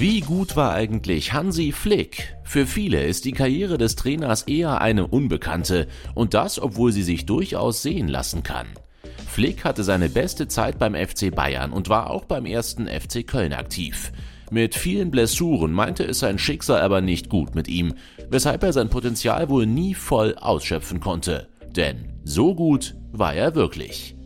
Wie gut war eigentlich Hansi Flick? Für viele ist die Karriere des Trainers eher eine unbekannte und das, obwohl sie sich durchaus sehen lassen kann. Flick hatte seine beste Zeit beim FC Bayern und war auch beim ersten FC Köln aktiv. Mit vielen Blessuren meinte es sein Schicksal aber nicht gut mit ihm, weshalb er sein Potenzial wohl nie voll ausschöpfen konnte. Denn so gut war er wirklich.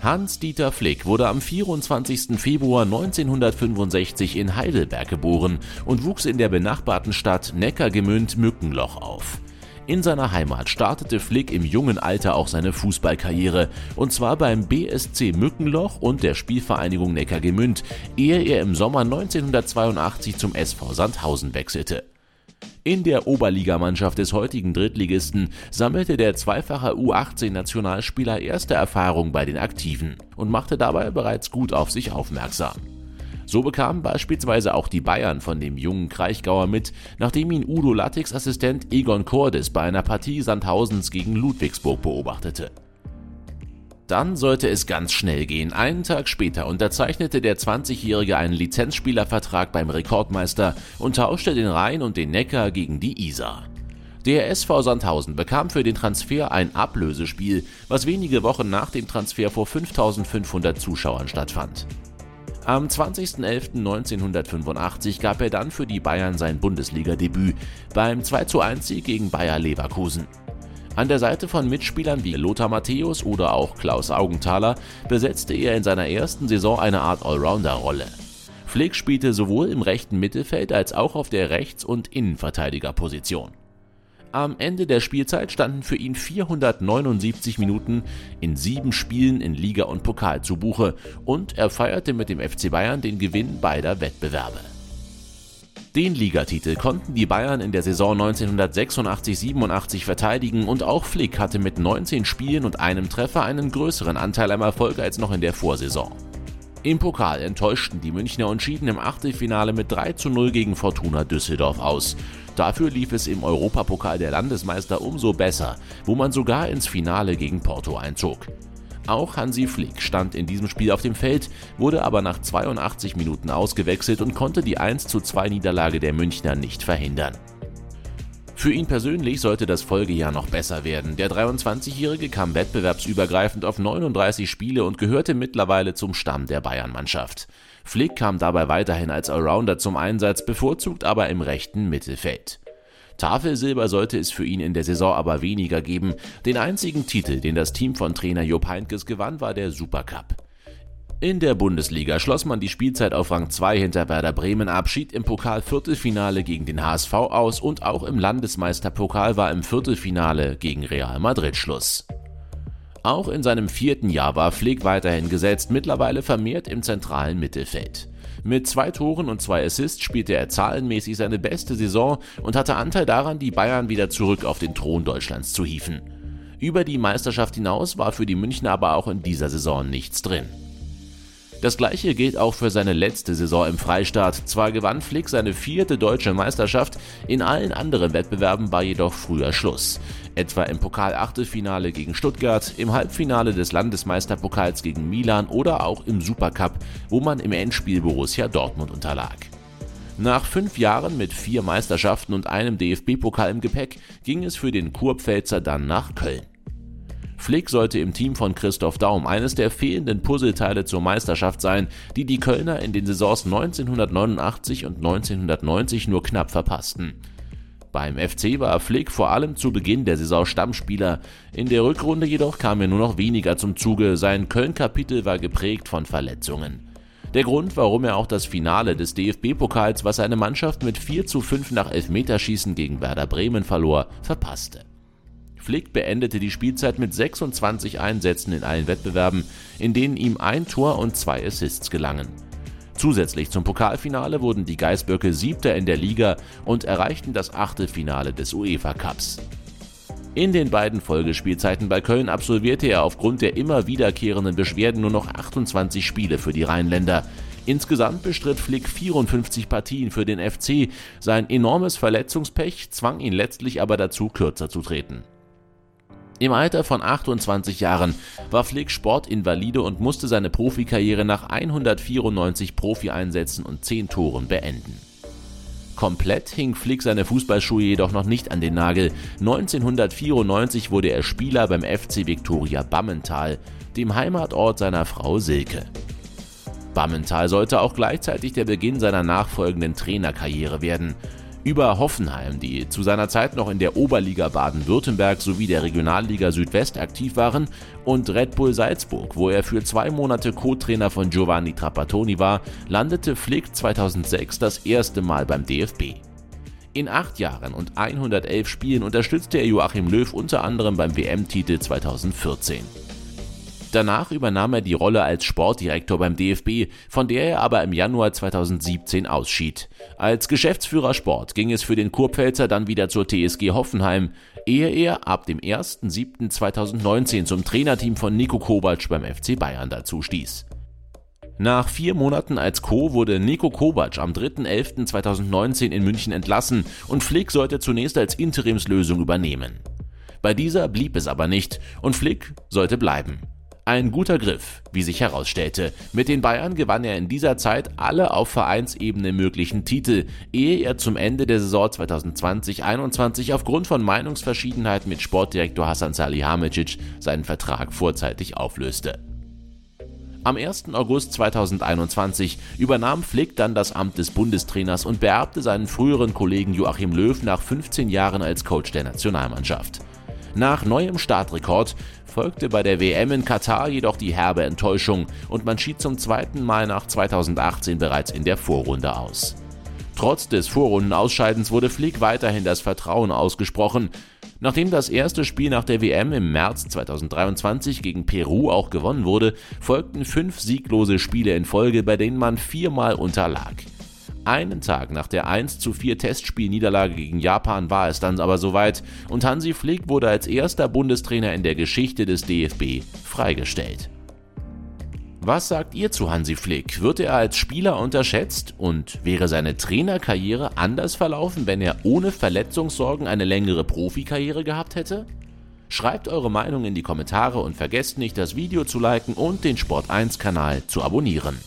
Hans-Dieter Flick wurde am 24. Februar 1965 in Heidelberg geboren und wuchs in der benachbarten Stadt Neckargemünd-Mückenloch auf. In seiner Heimat startete Flick im jungen Alter auch seine Fußballkarriere, und zwar beim BSC Mückenloch und der Spielvereinigung Neckargemünd, ehe er im Sommer 1982 zum SV Sandhausen wechselte. In der Oberligamannschaft des heutigen Drittligisten sammelte der zweifache U18-Nationalspieler erste Erfahrung bei den Aktiven und machte dabei bereits gut auf sich aufmerksam. So bekamen beispielsweise auch die Bayern von dem jungen Kraichgauer mit, nachdem ihn Udo Lattiks Assistent Egon Cordes bei einer Partie Sandhausens gegen Ludwigsburg beobachtete. Dann sollte es ganz schnell gehen. Einen Tag später unterzeichnete der 20-Jährige einen Lizenzspielervertrag beim Rekordmeister und tauschte den Rhein und den Neckar gegen die Isar. Der SV Sandhausen bekam für den Transfer ein Ablösespiel, was wenige Wochen nach dem Transfer vor 5500 Zuschauern stattfand. Am 20.11.1985 gab er dann für die Bayern sein Bundesligadebüt beim 2:1 Sieg gegen Bayer Leverkusen. An der Seite von Mitspielern wie Lothar Matthäus oder auch Klaus Augenthaler besetzte er in seiner ersten Saison eine Art Allrounder-Rolle. Flick spielte sowohl im rechten Mittelfeld als auch auf der Rechts- und Innenverteidigerposition. Am Ende der Spielzeit standen für ihn 479 Minuten in sieben Spielen in Liga und Pokal zu Buche und er feierte mit dem FC Bayern den Gewinn beider Wettbewerbe. Den Ligatitel konnten die Bayern in der Saison 1986-87 verteidigen und auch Flick hatte mit 19 Spielen und einem Treffer einen größeren Anteil am Erfolg als noch in der Vorsaison. Im Pokal enttäuschten die Münchner und schieden im Achtelfinale mit 3 zu 0 gegen Fortuna Düsseldorf aus. Dafür lief es im Europapokal der Landesmeister umso besser, wo man sogar ins Finale gegen Porto einzog. Auch Hansi Flick stand in diesem Spiel auf dem Feld, wurde aber nach 82 Minuten ausgewechselt und konnte die 1:2 Niederlage der Münchner nicht verhindern. Für ihn persönlich sollte das Folgejahr noch besser werden. Der 23-Jährige kam wettbewerbsübergreifend auf 39 Spiele und gehörte mittlerweile zum Stamm der Bayern-Mannschaft. Flick kam dabei weiterhin als Allrounder zum Einsatz, bevorzugt aber im rechten Mittelfeld. Tafelsilber sollte es für ihn in der Saison aber weniger geben. Den einzigen Titel, den das Team von Trainer Jupp Heynckes gewann, war der Supercup. In der Bundesliga schloss man die Spielzeit auf Rang 2 hinter Werder Bremen ab, schied im Pokal Viertelfinale gegen den HSV aus und auch im Landesmeisterpokal war im Viertelfinale gegen Real Madrid Schluss. Auch in seinem vierten Jahr war Flick weiterhin gesetzt, mittlerweile vermehrt im zentralen Mittelfeld. Mit zwei Toren und zwei Assists spielte er zahlenmäßig seine beste Saison und hatte Anteil daran, die Bayern wieder zurück auf den Thron Deutschlands zu hieven. Über die Meisterschaft hinaus war für die Münchner aber auch in dieser Saison nichts drin. Das gleiche gilt auch für seine letzte Saison im Freistaat. Zwar gewann Flick seine vierte deutsche Meisterschaft, in allen anderen Wettbewerben war jedoch früher Schluss. Etwa im Pokal-Achtelfinale gegen Stuttgart, im Halbfinale des Landesmeisterpokals gegen Milan oder auch im Supercup, wo man im Endspiel Borussia Dortmund unterlag. Nach fünf Jahren mit vier Meisterschaften und einem DFB-Pokal im Gepäck ging es für den Kurpfälzer dann nach Köln. Flick sollte im Team von Christoph Daum eines der fehlenden Puzzleteile zur Meisterschaft sein, die die Kölner in den Saisons 1989 und 1990 nur knapp verpassten. Beim FC war Flick vor allem zu Beginn der Saison Stammspieler, in der Rückrunde jedoch kam er nur noch weniger zum Zuge, sein Köln-Kapitel war geprägt von Verletzungen. Der Grund, warum er auch das Finale des DFB-Pokals, was seine Mannschaft mit 4 zu 5 nach Elfmeterschießen gegen Werder Bremen verlor, verpasste. Flick beendete die Spielzeit mit 26 Einsätzen in allen Wettbewerben, in denen ihm ein Tor und zwei Assists gelangen. Zusätzlich zum Pokalfinale wurden die Geißböcke Siebter in der Liga und erreichten das Achtelfinale des UEFA Cups. In den beiden Folgespielzeiten bei Köln absolvierte er aufgrund der immer wiederkehrenden Beschwerden nur noch 28 Spiele für die Rheinländer. Insgesamt bestritt Flick 54 Partien für den FC. Sein enormes Verletzungspech zwang ihn letztlich aber dazu, kürzer zu treten. Im Alter von 28 Jahren war Flick Sportinvalide und musste seine Profikarriere nach 194 Profieinsätzen und 10 Toren beenden. Komplett hing Flick seine Fußballschuhe jedoch noch nicht an den Nagel. 1994 wurde er Spieler beim FC Viktoria Bammental, dem Heimatort seiner Frau Silke. Bammental sollte auch gleichzeitig der Beginn seiner nachfolgenden Trainerkarriere werden über Hoffenheim, die zu seiner Zeit noch in der Oberliga Baden-Württemberg sowie der Regionalliga Südwest aktiv waren, und Red Bull Salzburg, wo er für zwei Monate Co-Trainer von Giovanni Trapattoni war, landete Flick 2006 das erste Mal beim DFB. In acht Jahren und 111 Spielen unterstützte er Joachim Löw unter anderem beim WM-Titel 2014. Danach übernahm er die Rolle als Sportdirektor beim DFB, von der er aber im Januar 2017 ausschied. Als Geschäftsführer Sport ging es für den Kurpfälzer dann wieder zur TSG Hoffenheim, ehe er ab dem 1.7.2019 zum Trainerteam von Nico Kovac beim FC Bayern dazu stieß. Nach vier Monaten als Co. wurde Nico Kovac am 3.11.2019 in München entlassen und Flick sollte zunächst als Interimslösung übernehmen. Bei dieser blieb es aber nicht und Flick sollte bleiben. Ein guter Griff, wie sich herausstellte. Mit den Bayern gewann er in dieser Zeit alle auf Vereinsebene möglichen Titel, ehe er zum Ende der Saison 2020-21 aufgrund von Meinungsverschiedenheiten mit Sportdirektor Hasan Salihamidzic seinen Vertrag vorzeitig auflöste. Am 1. August 2021 übernahm Flick dann das Amt des Bundestrainers und beerbte seinen früheren Kollegen Joachim Löw nach 15 Jahren als Coach der Nationalmannschaft. Nach neuem Startrekord folgte bei der WM in Katar jedoch die herbe Enttäuschung und man schied zum zweiten Mal nach 2018 bereits in der Vorrunde aus. Trotz des Vorrundenausscheidens wurde Flick weiterhin das Vertrauen ausgesprochen. Nachdem das erste Spiel nach der WM im März 2023 gegen Peru auch gewonnen wurde, folgten fünf sieglose Spiele in Folge, bei denen man viermal unterlag. Einen Tag nach der 1 zu 4 Testspielniederlage gegen Japan war es dann aber soweit und Hansi Flick wurde als erster Bundestrainer in der Geschichte des DFB freigestellt. Was sagt ihr zu Hansi Flick? Wird er als Spieler unterschätzt und wäre seine Trainerkarriere anders verlaufen, wenn er ohne Verletzungssorgen eine längere Profikarriere gehabt hätte? Schreibt eure Meinung in die Kommentare und vergesst nicht, das Video zu liken und den Sport1 Kanal zu abonnieren.